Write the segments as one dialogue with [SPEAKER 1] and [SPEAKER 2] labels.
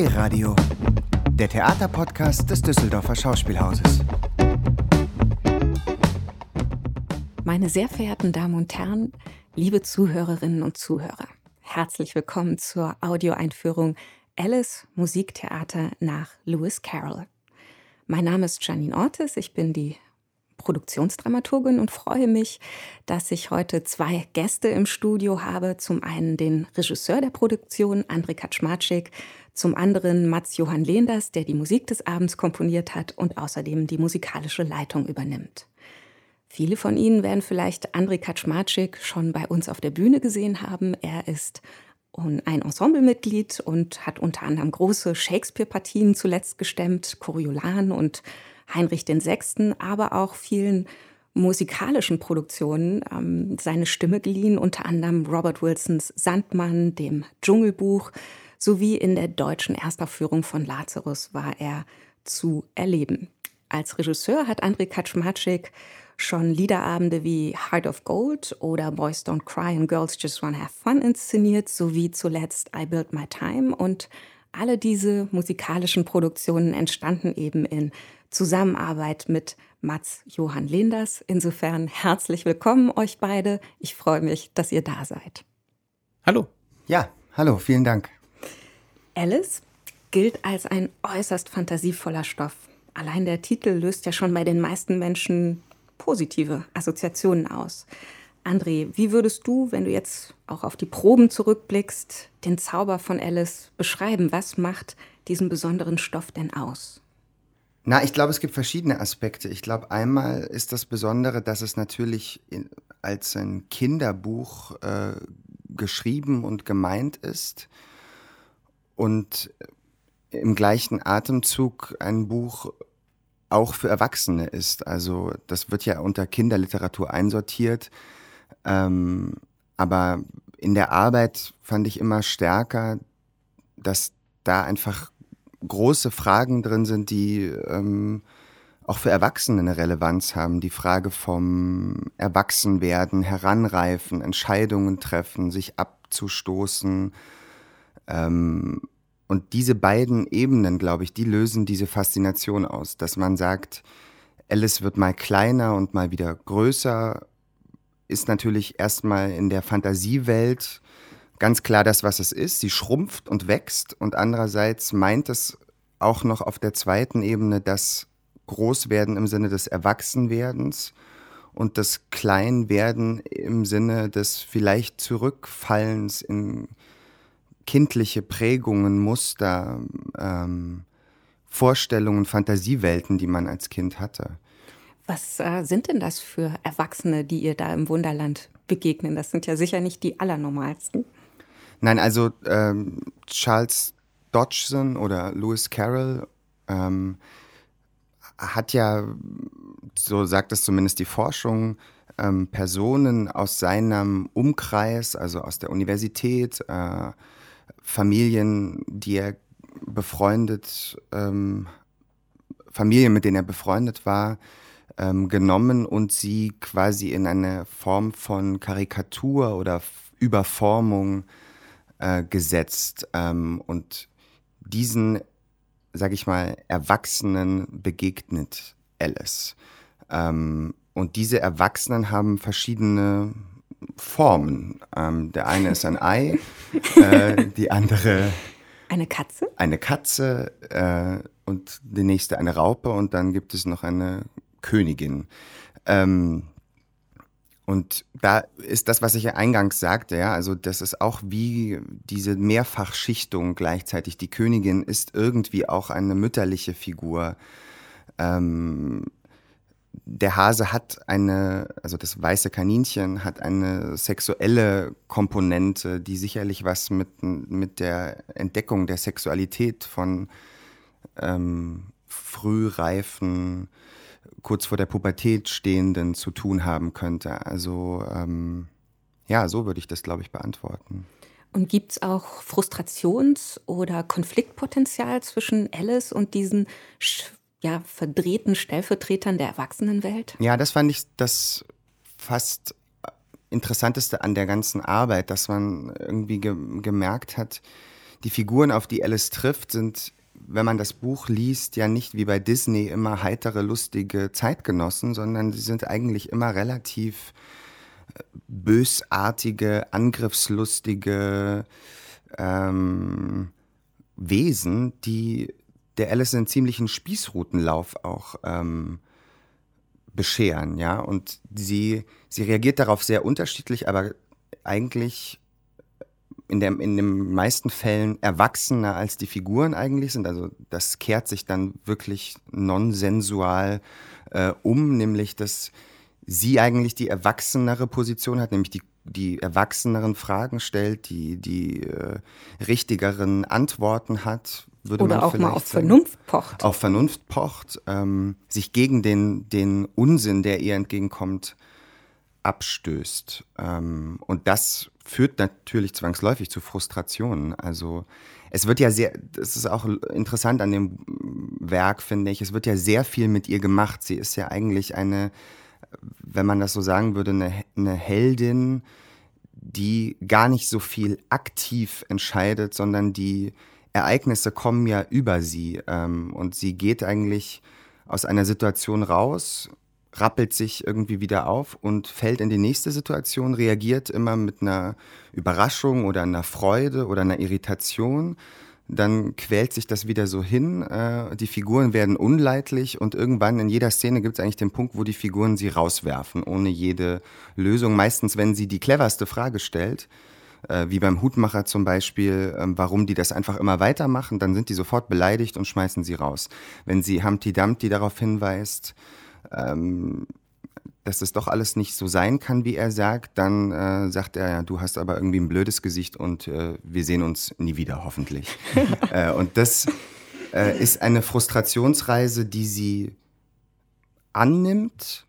[SPEAKER 1] D-Radio, der Theaterpodcast des Düsseldorfer Schauspielhauses.
[SPEAKER 2] Meine sehr verehrten Damen und Herren, liebe Zuhörerinnen und Zuhörer, herzlich willkommen zur Audioeinführung Alice Musiktheater nach Lewis Carroll. Mein Name ist Janine Ortiz, ich bin die Produktionsdramaturgin und freue mich, dass ich heute zwei Gäste im Studio habe. Zum einen den Regisseur der Produktion, André Kaczmarczyk, zum anderen Mats Johann Lehenders, der die Musik des Abends komponiert hat und außerdem die musikalische Leitung übernimmt. Viele von Ihnen werden vielleicht André Kaczmarczyk schon bei uns auf der Bühne gesehen haben. Er ist ein Ensemblemitglied und hat unter anderem große Shakespeare-Partien zuletzt gestemmt, Coriolan und Heinrich VI., aber auch vielen musikalischen Produktionen ähm, seine Stimme geliehen, unter anderem Robert Wilsons Sandmann, dem Dschungelbuch, sowie in der deutschen Erstaufführung von Lazarus war er zu erleben. Als Regisseur hat André Kaczmarczyk schon Liederabende wie Heart of Gold oder Boys Don't Cry and Girls Just Wanna Have Fun inszeniert, sowie zuletzt I Built My Time und alle diese musikalischen Produktionen entstanden eben in Zusammenarbeit mit Mats Johann Lenders. Insofern herzlich willkommen euch beide. Ich freue mich, dass ihr da seid.
[SPEAKER 3] Hallo.
[SPEAKER 1] Ja, hallo, vielen Dank.
[SPEAKER 2] Alice gilt als ein äußerst fantasievoller Stoff. Allein der Titel löst ja schon bei den meisten Menschen positive Assoziationen aus. André, wie würdest du, wenn du jetzt auch auf die Proben zurückblickst, den Zauber von Alice beschreiben? Was macht diesen besonderen Stoff denn aus?
[SPEAKER 1] Na, ich glaube, es gibt verschiedene Aspekte. Ich glaube, einmal ist das Besondere, dass es natürlich als ein Kinderbuch äh, geschrieben und gemeint ist und im gleichen Atemzug ein Buch auch für Erwachsene ist. Also das wird ja unter Kinderliteratur einsortiert. Ähm, aber in der Arbeit fand ich immer stärker, dass da einfach große Fragen drin sind, die ähm, auch für Erwachsene eine Relevanz haben. Die Frage vom Erwachsenwerden, Heranreifen, Entscheidungen treffen, sich abzustoßen. Ähm, und diese beiden Ebenen, glaube ich, die lösen diese Faszination aus, dass man sagt, Alice wird mal kleiner und mal wieder größer, ist natürlich erstmal in der Fantasiewelt ganz klar das, was es ist. Sie schrumpft und wächst und andererseits meint es auch noch auf der zweiten Ebene das Großwerden im Sinne des Erwachsenwerdens und das Kleinwerden im Sinne des vielleicht Zurückfallens in kindliche Prägungen, Muster, ähm, Vorstellungen, Fantasiewelten, die man als Kind hatte.
[SPEAKER 2] Was äh, sind denn das für Erwachsene, die ihr da im Wunderland begegnen? Das sind ja sicher nicht die allernormalsten.
[SPEAKER 1] Nein, also ähm, Charles Dodgson oder Lewis Carroll ähm, hat ja, so sagt es zumindest die Forschung, ähm, Personen aus seinem Umkreis, also aus der Universität, äh, Familien, die er befreundet, ähm, Familien, mit denen er befreundet war, ähm, genommen und sie quasi in eine Form von Karikatur oder Überformung äh, gesetzt ähm, und diesen, sag ich mal, Erwachsenen begegnet Alice. Ähm, und diese Erwachsenen haben verschiedene Formen. Ähm, der eine ist ein Ei, äh, die andere
[SPEAKER 2] eine Katze.
[SPEAKER 1] Eine Katze äh, und die nächste eine Raupe und dann gibt es noch eine Königin. Ähm, und da ist das, was ich ja eingangs sagte, ja, also das ist auch wie diese Mehrfachschichtung gleichzeitig. Die Königin ist irgendwie auch eine mütterliche Figur. Ähm, der Hase hat eine, also das weiße Kaninchen hat eine sexuelle Komponente, die sicherlich was mit, mit der Entdeckung der Sexualität von ähm, frühreifen kurz vor der Pubertät stehenden zu tun haben könnte. Also ähm, ja, so würde ich das, glaube ich, beantworten.
[SPEAKER 2] Und gibt es auch Frustrations- oder Konfliktpotenzial zwischen Alice und diesen ja, verdrehten Stellvertretern der Erwachsenenwelt?
[SPEAKER 1] Ja, das fand ich das fast Interessanteste an der ganzen Arbeit, dass man irgendwie ge gemerkt hat, die Figuren, auf die Alice trifft, sind, wenn man das Buch liest, ja nicht wie bei Disney immer heitere, lustige Zeitgenossen, sondern sie sind eigentlich immer relativ äh, bösartige, angriffslustige ähm, Wesen, die der Alice einen ziemlichen Spießrutenlauf auch ähm, bescheren, ja. Und sie, sie reagiert darauf sehr unterschiedlich, aber eigentlich in, der, in den meisten Fällen erwachsener als die Figuren eigentlich sind. Also das kehrt sich dann wirklich nonsensual äh, um, nämlich dass sie eigentlich die erwachsenere Position hat, nämlich die, die erwachseneren Fragen stellt, die, die äh, richtigeren Antworten hat,
[SPEAKER 2] würde Oder man auch mal auf sagen. Vernunft pocht.
[SPEAKER 1] Auf Vernunft pocht, ähm, sich gegen den, den Unsinn, der ihr entgegenkommt, abstößt. Ähm, und das führt natürlich zwangsläufig zu Frustrationen. Also es wird ja sehr, das ist auch interessant an dem Werk, finde ich, es wird ja sehr viel mit ihr gemacht. Sie ist ja eigentlich eine, wenn man das so sagen würde, eine, eine Heldin, die gar nicht so viel aktiv entscheidet, sondern die Ereignisse kommen ja über sie ähm, und sie geht eigentlich aus einer Situation raus, rappelt sich irgendwie wieder auf und fällt in die nächste Situation, reagiert immer mit einer Überraschung oder einer Freude oder einer Irritation. Dann quält sich das wieder so hin. Äh, die Figuren werden unleidlich und irgendwann in jeder Szene gibt es eigentlich den Punkt, wo die Figuren sie rauswerfen, ohne jede Lösung. Meistens, wenn sie die cleverste Frage stellt, äh, wie beim Hutmacher zum Beispiel, äh, warum die das einfach immer weitermachen, dann sind die sofort beleidigt und schmeißen sie raus. Wenn sie Humpty Dumpty darauf hinweist, ähm, dass es doch alles nicht so sein kann, wie er sagt, dann äh, sagt er, ja, du hast aber irgendwie ein blödes Gesicht und äh, wir sehen uns nie wieder, hoffentlich. äh, und das äh, ist eine Frustrationsreise, die sie annimmt,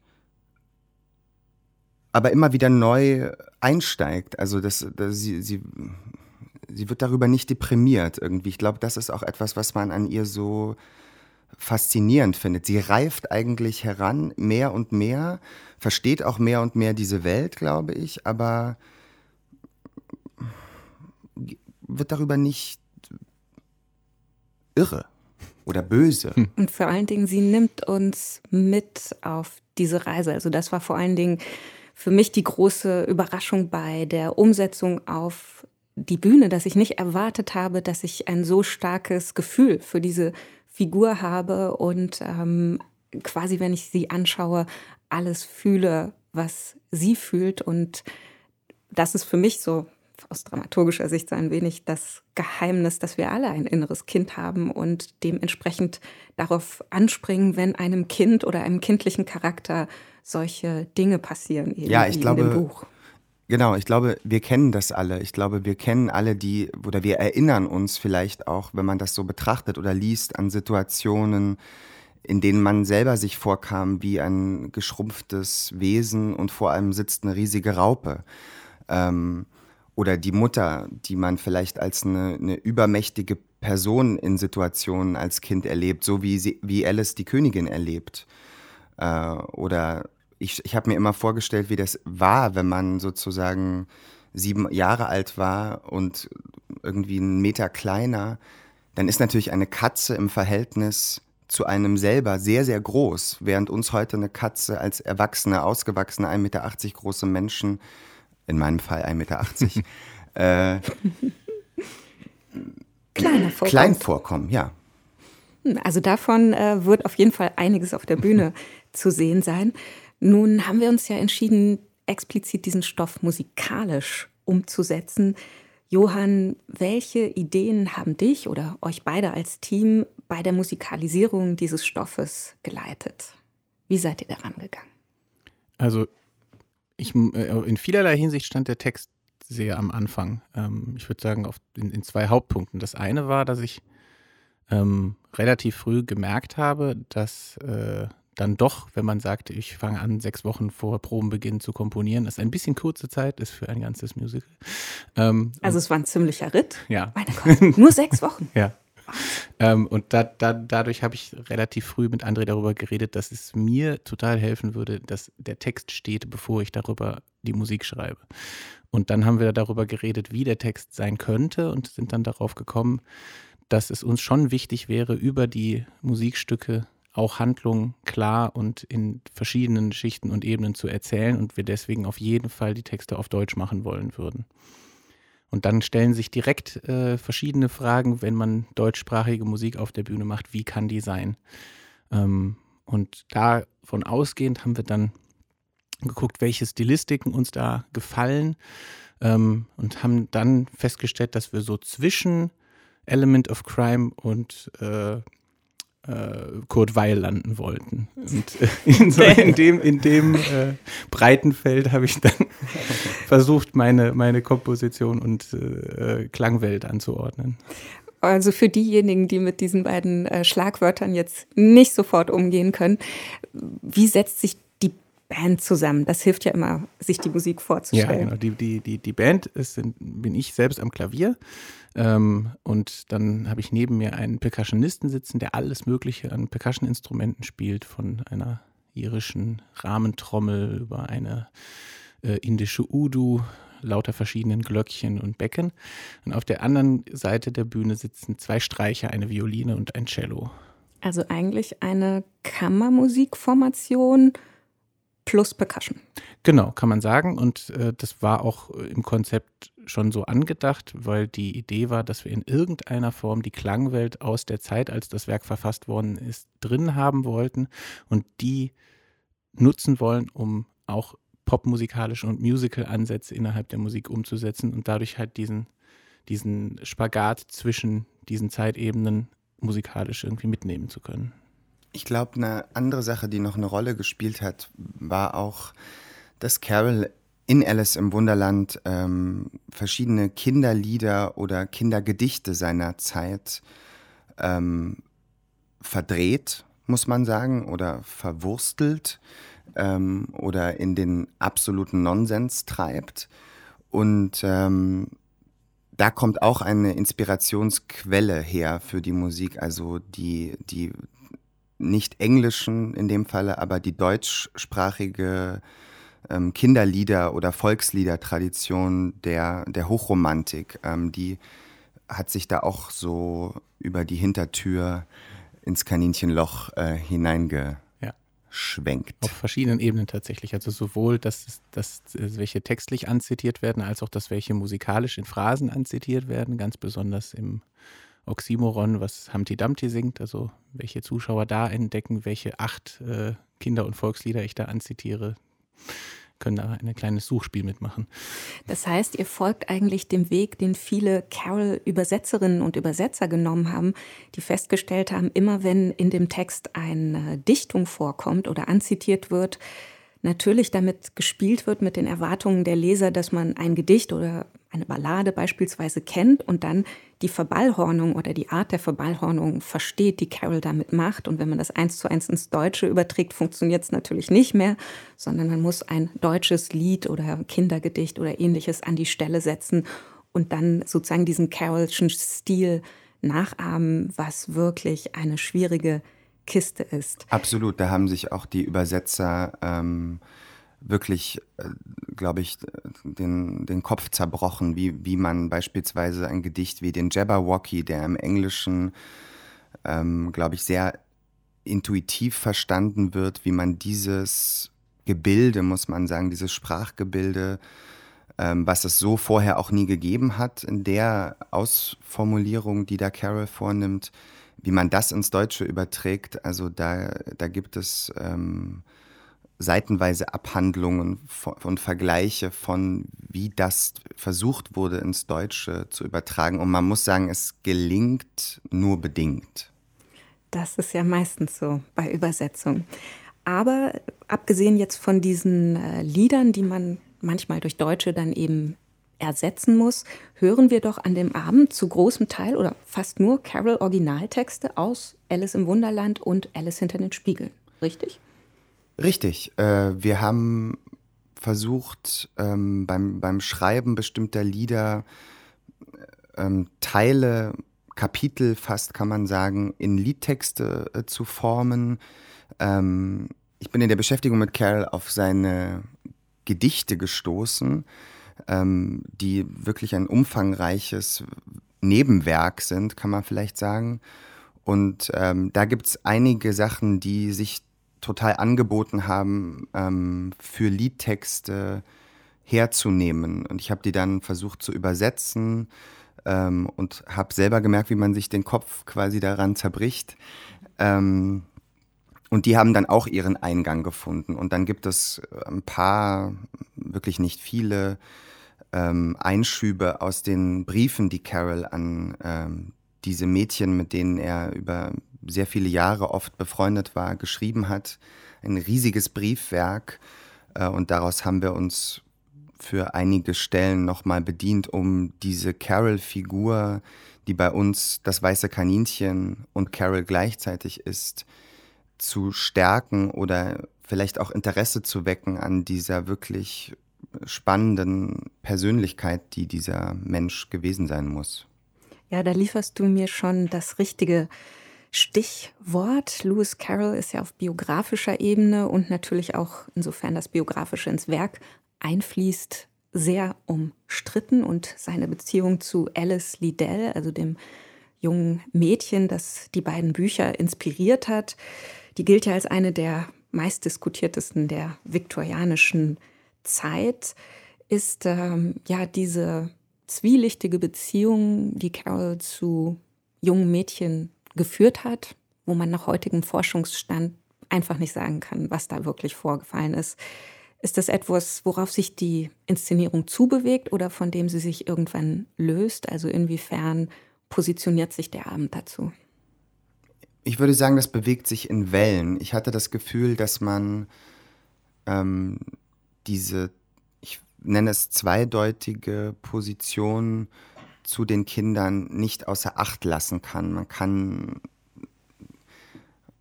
[SPEAKER 1] aber immer wieder neu einsteigt. Also das, das, sie, sie, sie wird darüber nicht deprimiert irgendwie. Ich glaube, das ist auch etwas, was man an ihr so faszinierend findet. Sie reift eigentlich heran, mehr und mehr, versteht auch mehr und mehr diese Welt, glaube ich, aber wird darüber nicht irre oder böse. Hm.
[SPEAKER 2] Und vor allen Dingen, sie nimmt uns mit auf diese Reise. Also das war vor allen Dingen für mich die große Überraschung bei der Umsetzung auf die Bühne, dass ich nicht erwartet habe, dass ich ein so starkes Gefühl für diese Figur habe und ähm, quasi, wenn ich sie anschaue, alles fühle, was sie fühlt. Und das ist für mich so aus dramaturgischer Sicht so ein wenig das Geheimnis, dass wir alle ein inneres Kind haben und dementsprechend darauf anspringen, wenn einem Kind oder einem kindlichen Charakter solche Dinge passieren.
[SPEAKER 1] ja, ich glaube, Genau, ich glaube, wir kennen das alle. Ich glaube, wir kennen alle die, oder wir erinnern uns vielleicht auch, wenn man das so betrachtet oder liest, an Situationen, in denen man selber sich vorkam wie ein geschrumpftes Wesen und vor allem sitzt eine riesige Raupe. Ähm, oder die Mutter, die man vielleicht als eine, eine, übermächtige Person in Situationen als Kind erlebt, so wie, sie, wie Alice die Königin erlebt. Äh, oder ich, ich habe mir immer vorgestellt, wie das war, wenn man sozusagen sieben Jahre alt war und irgendwie einen Meter kleiner. Dann ist natürlich eine Katze im Verhältnis zu einem selber sehr, sehr groß, während uns heute eine Katze als erwachsene, ausgewachsene, 1,80 Meter große Menschen, in meinem Fall 1,80 Meter, äh,
[SPEAKER 2] klein, vorkommt.
[SPEAKER 1] klein vorkommen, ja.
[SPEAKER 2] Also davon äh, wird auf jeden Fall einiges auf der Bühne zu sehen sein. Nun haben wir uns ja entschieden, explizit diesen Stoff musikalisch umzusetzen. Johann, welche Ideen haben dich oder euch beide als Team bei der Musikalisierung dieses Stoffes geleitet? Wie seid ihr daran gegangen?
[SPEAKER 3] Also ich, äh, in vielerlei Hinsicht stand der Text sehr am Anfang. Ähm, ich würde sagen, in, zwei Hauptpunkten. Das eine war, dass ich ähm, relativ früh gemerkt habe, dass äh, dann doch, wenn man sagt, ich fange an, sechs Wochen vor Probenbeginn zu komponieren, das ein bisschen kurze Zeit ist für ein ganzes Musical.
[SPEAKER 2] Ähm, also es war ein ziemlicher Ritt.
[SPEAKER 3] Ja.
[SPEAKER 2] Meine Gott, nur sechs Wochen.
[SPEAKER 3] ja. Ähm, und da, da, dadurch habe ich relativ früh mit André darüber geredet, dass es mir total helfen würde, dass der Text steht, bevor ich darüber die Musik schreibe. Und dann haben wir darüber geredet, wie der Text sein könnte und sind dann darauf gekommen, dass es uns schon wichtig wäre, über die Musikstücke auch Handlungen klar und in verschiedenen Schichten und Ebenen zu erzählen und wir deswegen auf jeden Fall die Texte auf Deutsch machen wollen würden. Und dann stellen sich direkt äh, verschiedene Fragen, wenn man deutschsprachige Musik auf der Bühne macht, wie kann die sein? Ähm, und davon ausgehend haben wir dann geguckt, welche Stilistiken uns da gefallen ähm, und haben dann festgestellt, dass wir so zwischen Element of Crime und äh, Kurt Weil landen wollten. Und äh, in, so, in, dem, in dem äh, breiten Feld habe ich dann versucht, meine, meine Komposition und äh, Klangwelt anzuordnen.
[SPEAKER 2] Also für diejenigen, die mit diesen beiden äh, Schlagwörtern jetzt nicht sofort umgehen können, wie setzt sich Band zusammen? Das hilft ja immer, sich die Musik vorzustellen. Ja,
[SPEAKER 3] genau. Die, die, die, die Band ist, bin ich selbst am Klavier. Ähm, und dann habe ich neben mir einen Percussionisten sitzen, der alles Mögliche an Percussion-Instrumenten spielt, von einer irischen Rahmentrommel über eine äh, indische Udu, lauter verschiedenen Glöckchen und Becken. Und auf der anderen Seite der Bühne sitzen zwei Streicher, eine Violine und ein Cello.
[SPEAKER 2] Also eigentlich eine Kammermusikformation plus Percussion.
[SPEAKER 3] Genau, kann man sagen. Und äh, das war auch im Konzept schon so angedacht, weil die Idee war, dass wir in irgendeiner Form die Klangwelt aus der Zeit, als das Werk verfasst worden ist, drin haben wollten und die nutzen wollen, um auch popmusikalische und Musical-Ansätze innerhalb der Musik umzusetzen und dadurch halt diesen, diesen Spagat zwischen diesen Zeitebenen musikalisch irgendwie mitnehmen zu können.
[SPEAKER 1] Ich glaube, eine andere Sache, die noch eine Rolle gespielt hat, war auch, dass Carol in Alice im Wunderland ähm, verschiedene Kinderlieder oder Kindergedichte seiner Zeit ähm, verdreht, muss man sagen, oder verwurstelt ähm, oder in den absoluten Nonsens treibt. Und ähm, da kommt auch eine Inspirationsquelle her für die Musik, also die, die nicht englischen in dem Falle, aber die deutschsprachige ähm, Kinderlieder- oder Volksliedertradition der, der Hochromantik, ähm, die hat sich da auch so über die Hintertür ins Kaninchenloch äh, hineinge.
[SPEAKER 3] Auf verschiedenen Ebenen tatsächlich. Also sowohl, dass, dass welche textlich anzitiert werden, als auch, dass welche musikalisch in Phrasen anzitiert werden, ganz besonders im Oxymoron, was Humpty Dumpty singt, also welche Zuschauer da entdecken, welche acht äh, Kinder- und Volkslieder ich da anzitiere können da ein kleines Suchspiel mitmachen.
[SPEAKER 2] Das heißt, ihr folgt eigentlich dem Weg, den viele Carol-Übersetzerinnen und Übersetzer genommen haben, die festgestellt haben, immer wenn in dem Text eine Dichtung vorkommt oder anzitiert wird, natürlich damit gespielt wird mit den Erwartungen der Leser, dass man ein Gedicht oder eine Ballade beispielsweise kennt und dann die Verballhornung oder die Art der Verballhornung versteht, die Carol damit macht. Und wenn man das eins zu eins ins Deutsche überträgt, funktioniert es natürlich nicht mehr, sondern man muss ein deutsches Lied oder Kindergedicht oder ähnliches an die Stelle setzen und dann sozusagen diesen Carolschen Stil nachahmen, was wirklich eine schwierige Kiste ist.
[SPEAKER 1] Absolut, da haben sich auch die Übersetzer ähm, wirklich, äh, glaube ich, den, den Kopf zerbrochen, wie, wie man beispielsweise ein Gedicht wie den Jabberwocky, der im Englischen, ähm, glaube ich, sehr intuitiv verstanden wird, wie man dieses Gebilde, muss man sagen, dieses Sprachgebilde, ähm, was es so vorher auch nie gegeben hat, in der Ausformulierung, die da Carol vornimmt, wie man das ins Deutsche überträgt, also da, da gibt es ähm, seitenweise Abhandlungen und Vergleiche von, wie das versucht wurde ins Deutsche zu übertragen. Und man muss sagen, es gelingt nur bedingt.
[SPEAKER 2] Das ist ja meistens so bei Übersetzung. Aber abgesehen jetzt von diesen äh, Liedern, die man manchmal durch Deutsche dann eben ersetzen muss, hören wir doch an dem Abend zu großem Teil oder fast nur Carol Originaltexte aus Alice im Wunderland und Alice hinter den Spiegeln. Richtig?
[SPEAKER 1] Richtig. Äh, wir haben versucht, ähm, beim, beim Schreiben bestimmter Lieder ähm, Teile, Kapitel fast kann man sagen, in Liedtexte äh, zu formen. Ähm, ich bin in der Beschäftigung mit Carol auf seine Gedichte gestoßen, ähm, die wirklich ein umfangreiches Nebenwerk sind, kann man vielleicht sagen. Und ähm, da gibt es einige Sachen, die sich total angeboten haben, ähm, für Liedtexte herzunehmen. Und ich habe die dann versucht zu übersetzen ähm, und habe selber gemerkt, wie man sich den Kopf quasi daran zerbricht. Ähm, und die haben dann auch ihren Eingang gefunden. Und dann gibt es ein paar, wirklich nicht viele, ähm, Einschübe aus den Briefen, die Carol an ähm, diese Mädchen, mit denen er über sehr viele Jahre oft befreundet war, geschrieben hat. Ein riesiges Briefwerk. Äh, und daraus haben wir uns für einige Stellen nochmal bedient, um diese Carol-Figur, die bei uns das weiße Kaninchen und Carol gleichzeitig ist, zu stärken oder vielleicht auch Interesse zu wecken an dieser wirklich spannenden Persönlichkeit, die dieser Mensch gewesen sein muss.
[SPEAKER 2] Ja, da lieferst du mir schon das richtige Stichwort. Lewis Carroll ist ja auf biografischer Ebene und natürlich auch insofern das Biografische ins Werk einfließt, sehr umstritten und seine Beziehung zu Alice Liddell, also dem jungen Mädchen, das die beiden Bücher inspiriert hat, die gilt ja als eine der meistdiskutiertesten der viktorianischen Zeit, ist ähm, ja diese zwielichtige Beziehung, die Carol zu jungen Mädchen geführt hat, wo man nach heutigem Forschungsstand einfach nicht sagen kann, was da wirklich vorgefallen ist. Ist das etwas, worauf sich die Inszenierung zubewegt oder von dem sie sich irgendwann löst? Also inwiefern positioniert sich der Abend dazu?
[SPEAKER 1] Ich würde sagen, das bewegt sich in Wellen. Ich hatte das Gefühl, dass man ähm, diese nenne es zweideutige Position zu den Kindern nicht außer Acht lassen kann. Man kann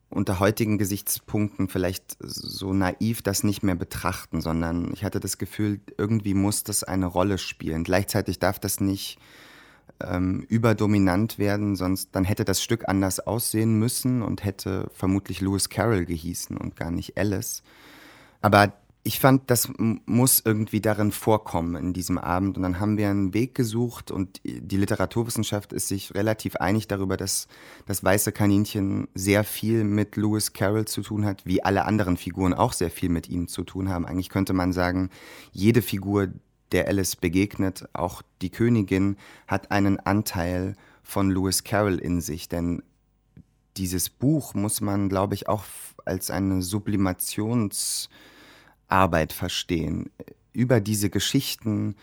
[SPEAKER 1] unter heutigen Gesichtspunkten vielleicht so naiv das nicht mehr betrachten, sondern ich hatte das Gefühl, irgendwie muss das eine Rolle spielen. Gleichzeitig darf das nicht ähm, überdominant werden, sonst dann hätte das Stück anders aussehen müssen und hätte vermutlich Lewis Carroll gehießen und gar nicht Alice. Aber ich fand, das muss irgendwie darin vorkommen in diesem Abend. Und dann haben wir einen Weg gesucht und die Literaturwissenschaft ist sich relativ einig darüber, dass das weiße Kaninchen sehr viel mit Lewis Carroll zu tun hat, wie alle anderen Figuren auch sehr viel mit ihm zu tun haben. Eigentlich könnte man sagen, jede Figur, der Alice begegnet, auch die Königin, hat einen Anteil von Lewis Carroll in sich. Denn dieses Buch muss man, glaube ich, auch als eine Sublimations- Arbeit verstehen, über diese Geschichten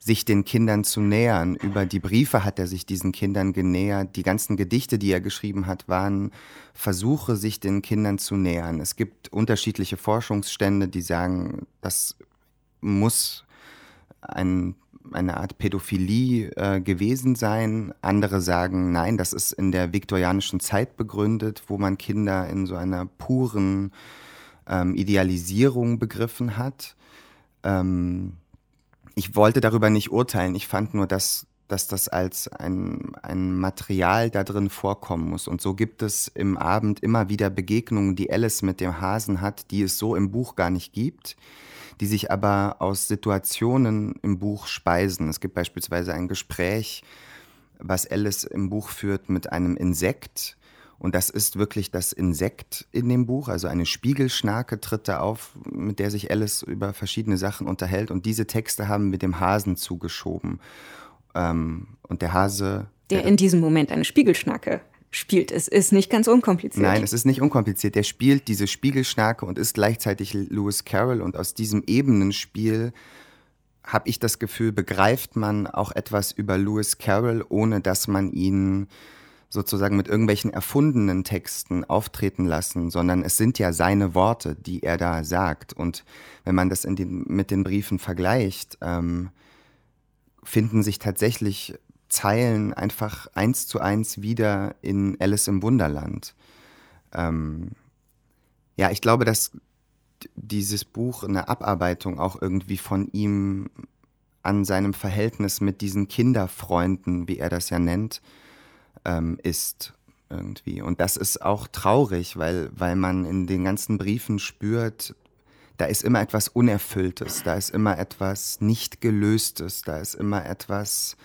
[SPEAKER 1] sich den Kindern zu nähern. Über die Briefe hat er sich diesen Kindern genähert. Die ganzen Gedichte, die er geschrieben hat, waren Versuche, sich den Kindern zu nähern. Es gibt unterschiedliche Forschungsstände, die sagen, das muss ein, eine Art Pädophilie äh, gewesen sein. Andere sagen, nein, das ist in der viktorianischen Zeit begründet, wo man Kinder in so einer puren ähm, Idealisierung begriffen hat. Ähm, ich wollte darüber nicht urteilen. Ich fand nur, dass, dass das als ein, ein Material da drin vorkommen muss. Und so gibt es im Abend immer wieder Begegnungen, die Alice mit dem Hasen hat, die es so im Buch gar nicht gibt, die sich aber aus Situationen im Buch speisen. Es gibt beispielsweise ein Gespräch, was Alice im Buch führt mit einem Insekt, und das ist wirklich das Insekt in dem Buch, also eine Spiegelschnake tritt da auf, mit der sich Alice über verschiedene Sachen unterhält. Und diese Texte haben wir dem Hasen zugeschoben. Ähm, und der Hase.
[SPEAKER 2] Der, der in diesem Moment eine Spiegelschnake spielt. Es ist nicht ganz unkompliziert.
[SPEAKER 1] Nein, es ist nicht unkompliziert. Der spielt diese Spiegelschnake und ist gleichzeitig Lewis Carroll. Und aus diesem Ebenenspiel habe ich das Gefühl, begreift man auch etwas über Lewis Carroll, ohne dass man ihn sozusagen mit irgendwelchen erfundenen Texten auftreten lassen, sondern es sind ja seine Worte, die er da sagt. Und wenn man das den, mit den Briefen vergleicht, ähm, finden sich tatsächlich Zeilen einfach eins zu eins wieder in Alice im Wunderland. Ähm, ja, ich glaube, dass dieses Buch eine Abarbeitung auch irgendwie von ihm an seinem Verhältnis mit diesen Kinderfreunden, wie er das ja nennt, ähm, ist irgendwie. Und das ist auch traurig, weil, weil man in den ganzen Briefen spürt, da ist immer etwas Unerfülltes, da ist immer etwas nicht gelöstes, da ist immer etwas,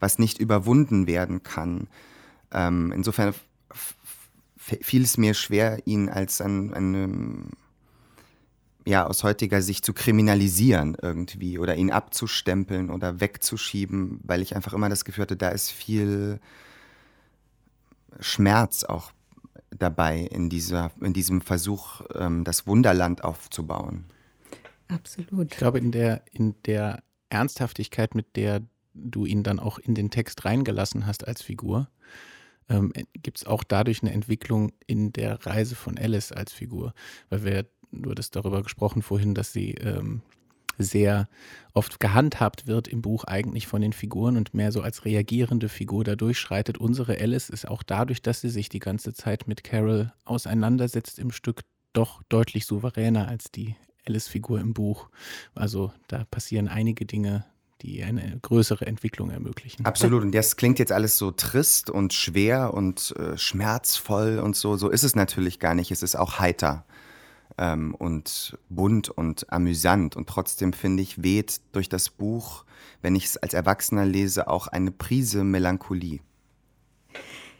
[SPEAKER 1] was nicht überwunden werden kann. Ähm, insofern fiel es mir schwer, ihn als ein, eine, ja, aus heutiger Sicht zu kriminalisieren irgendwie oder ihn abzustempeln oder wegzuschieben, weil ich einfach immer das Gefühl hatte, da ist viel Schmerz auch dabei in, dieser, in diesem Versuch, ähm, das Wunderland aufzubauen.
[SPEAKER 2] Absolut.
[SPEAKER 3] Ich glaube, in der, in der Ernsthaftigkeit, mit der du ihn dann auch in den Text reingelassen hast als Figur, ähm, gibt es auch dadurch eine Entwicklung in der Reise von Alice als Figur. Weil wir, du hattest darüber gesprochen vorhin, dass sie ähm, sehr oft gehandhabt wird im Buch eigentlich von den Figuren und mehr so als reagierende Figur da durchschreitet. Unsere Alice ist auch dadurch, dass sie sich die ganze Zeit mit Carol auseinandersetzt im Stück, doch deutlich souveräner als die Alice-Figur im Buch. Also da passieren einige Dinge, die eine größere Entwicklung ermöglichen.
[SPEAKER 1] Absolut. Und das klingt jetzt alles so trist und schwer und äh, schmerzvoll und so. So ist es natürlich gar nicht. Es ist auch heiter ähm, und bunt und amüsant. Und trotzdem finde ich, weht durch das Buch, wenn ich es als Erwachsener lese, auch eine Prise Melancholie.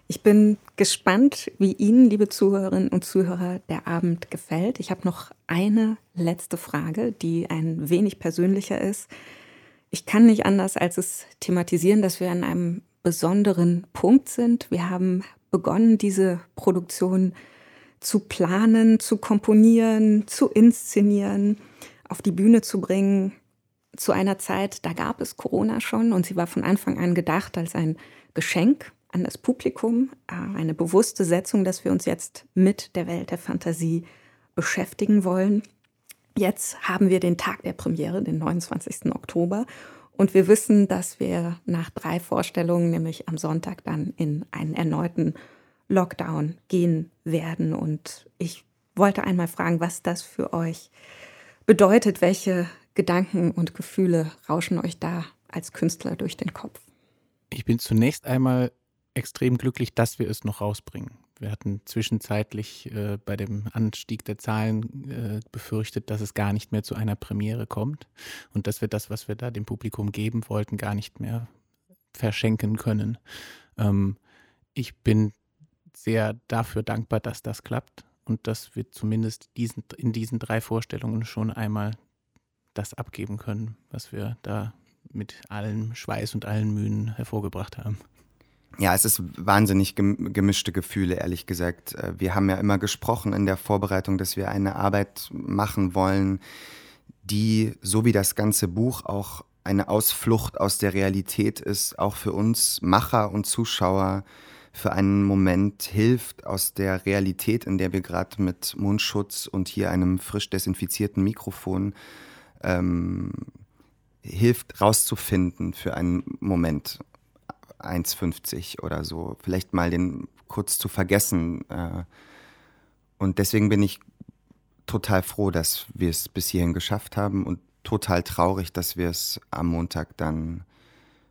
[SPEAKER 2] Ich bin gespannt, wie Ihnen, liebe Zuhörerinnen und Zuhörer, der Abend gefällt. Ich habe noch eine letzte Frage, die ein wenig persönlicher ist. Ich kann nicht anders als es thematisieren, dass wir an einem besonderen Punkt sind. Wir haben begonnen, diese Produktion zu planen, zu komponieren, zu inszenieren, auf die Bühne zu bringen. Zu einer Zeit, da gab es Corona schon und sie war von Anfang an gedacht als ein Geschenk an das Publikum, äh, eine bewusste Setzung, dass wir uns jetzt mit der Welt der Fantasie beschäftigen wollen. Jetzt haben wir den Tag der Premiere, den 29. Oktober. Und wir wissen, dass wir nach drei Vorstellungen, nämlich am Sonntag, dann in einen erneuten Lockdown gehen werden. Und ich wollte einmal fragen, was das für euch bedeutet. Welche Gedanken und Gefühle rauschen euch da als Künstler durch den Kopf?
[SPEAKER 3] Ich bin zunächst einmal extrem glücklich, dass wir es noch rausbringen. Wir hatten zwischenzeitlich äh, bei dem Anstieg der Zahlen äh, befürchtet, dass es gar nicht mehr zu einer Premiere kommt und dass wir das, was wir da dem Publikum geben wollten, gar nicht mehr verschenken können. Ähm, ich bin sehr dafür dankbar, dass das klappt und dass wir zumindest diesen, in diesen drei Vorstellungen schon einmal das abgeben können, was wir da mit allem Schweiß und allen Mühen hervorgebracht haben.
[SPEAKER 1] Ja, es ist wahnsinnig gemischte Gefühle, ehrlich gesagt. Äh, wir haben ja immer gesprochen in der Vorbereitung, dass wir eine Arbeit machen wollen, die, so wie das ganze Buch, auch eine Ausflucht aus der Realität ist, auch für uns Macher und Zuschauer für einen Moment hilft, aus der Realität, in der wir gerade mit Mundschutz und hier einem frisch desinfizierten Mikrofon ähm, hilft, rauszufinden für einen Moment. 1,50 oder so, vielleicht mal den kurz zu vergessen. Äh, und deswegen bin ich total froh, dass wir es bis hierhin geschafft haben und total traurig, dass wir es am Montag dann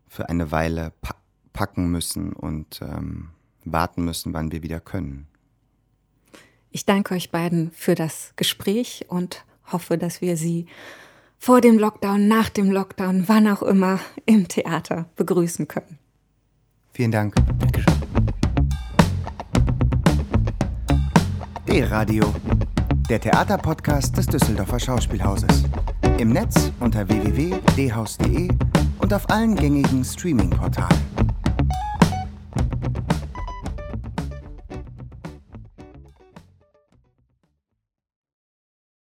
[SPEAKER 1] für eine Weile pa packen müssen und ähm, warten müssen, wann wir wieder können.
[SPEAKER 2] Ich danke euch beiden für das Gespräch und hoffe, dass wir Sie vor dem Lockdown, nach dem Lockdown, wann auch immer im Theater begrüßen können.
[SPEAKER 1] Vielen Dank.
[SPEAKER 3] Dankeschön.
[SPEAKER 1] D-Radio, der Theaterpodcast des Düsseldorfer Schauspielhauses. Im Netz unter www.dhaus.de und auf allen gängigen Streaming-Portalen.